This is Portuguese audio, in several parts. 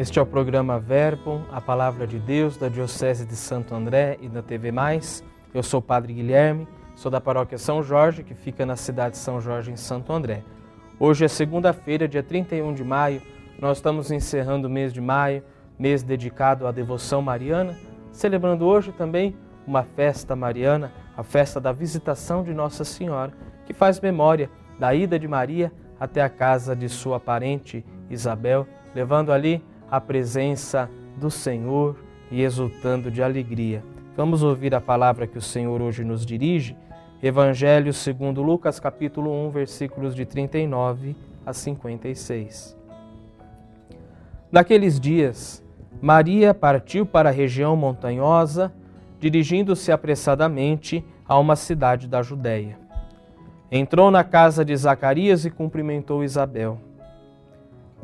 Este é o programa Verbo, a palavra de Deus da Diocese de Santo André e da TV Mais. Eu sou o Padre Guilherme, sou da paróquia São Jorge, que fica na cidade de São Jorge, em Santo André. Hoje é segunda-feira, dia 31 de maio. Nós estamos encerrando o mês de maio, mês dedicado à devoção mariana, celebrando hoje também uma festa mariana, a festa da visitação de Nossa Senhora, que faz memória da ida de Maria até a casa de sua parente Isabel, levando ali a presença do Senhor e exultando de alegria. Vamos ouvir a palavra que o Senhor hoje nos dirige. Evangelho segundo Lucas, capítulo 1, versículos de 39 a 56. Naqueles dias, Maria partiu para a região montanhosa, dirigindo-se apressadamente a uma cidade da Judéia. Entrou na casa de Zacarias e cumprimentou Isabel.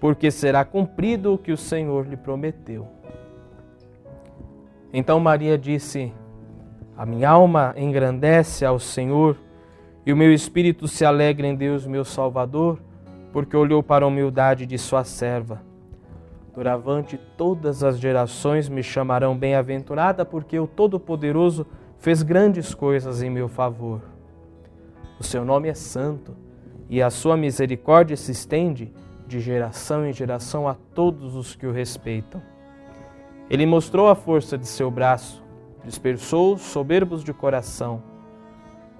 porque será cumprido o que o Senhor lhe prometeu. Então Maria disse: A minha alma engrandece ao Senhor e o meu espírito se alegra em Deus, meu Salvador, porque olhou para a humildade de sua serva. Doravante todas as gerações me chamarão bem-aventurada, porque o Todo-Poderoso fez grandes coisas em meu favor. O seu nome é santo e a sua misericórdia se estende de geração em geração a todos os que o respeitam. Ele mostrou a força de seu braço, dispersou os soberbos de coração,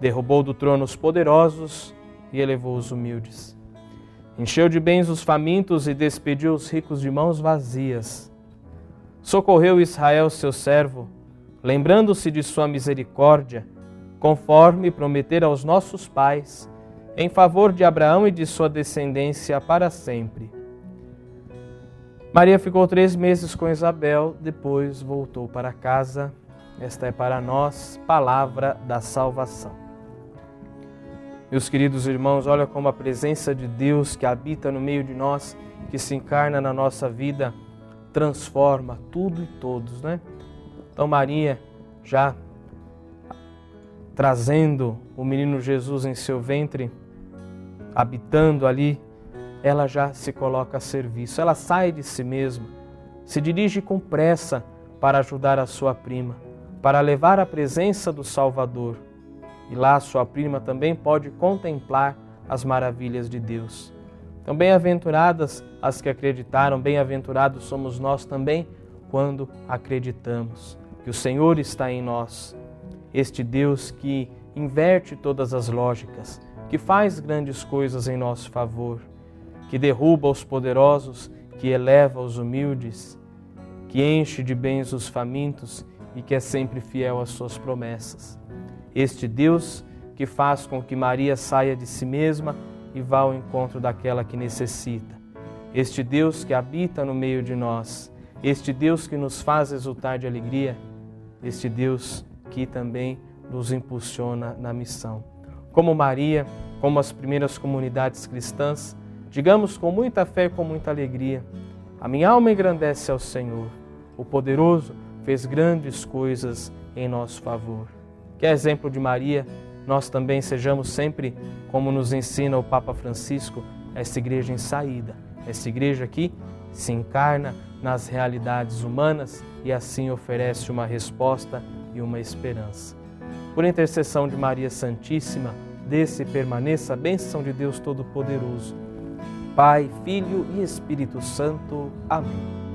derrubou do trono os poderosos e elevou os humildes. Encheu de bens os famintos e despediu os ricos de mãos vazias. Socorreu Israel, seu servo, lembrando-se de sua misericórdia, conforme prometera aos nossos pais em favor de Abraão e de sua descendência para sempre. Maria ficou três meses com Isabel, depois voltou para casa. Esta é para nós palavra da salvação. Meus queridos irmãos, olha como a presença de Deus que habita no meio de nós, que se encarna na nossa vida, transforma tudo e todos, né? Então Maria já trazendo o menino Jesus em seu ventre, habitando ali, ela já se coloca a serviço. Ela sai de si mesma, se dirige com pressa para ajudar a sua prima, para levar a presença do Salvador. E lá sua prima também pode contemplar as maravilhas de Deus. Então, bem-aventuradas as que acreditaram, bem-aventurados somos nós também quando acreditamos que o Senhor está em nós. Este Deus que inverte todas as lógicas, que faz grandes coisas em nosso favor, que derruba os poderosos, que eleva os humildes, que enche de bens os famintos e que é sempre fiel às suas promessas. Este Deus que faz com que Maria saia de si mesma e vá ao encontro daquela que necessita. Este Deus que habita no meio de nós, este Deus que nos faz exultar de alegria, este Deus que também nos impulsiona na missão como Maria, como as primeiras comunidades cristãs, digamos com muita fé e com muita alegria: A minha alma engrandece ao Senhor, o poderoso fez grandes coisas em nosso favor. Que exemplo de Maria, nós também sejamos sempre, como nos ensina o Papa Francisco, essa igreja em saída, essa igreja que se encarna nas realidades humanas e assim oferece uma resposta e uma esperança. Por intercessão de Maria Santíssima, desse permaneça a bênção de Deus Todo-Poderoso. Pai, Filho e Espírito Santo. Amém.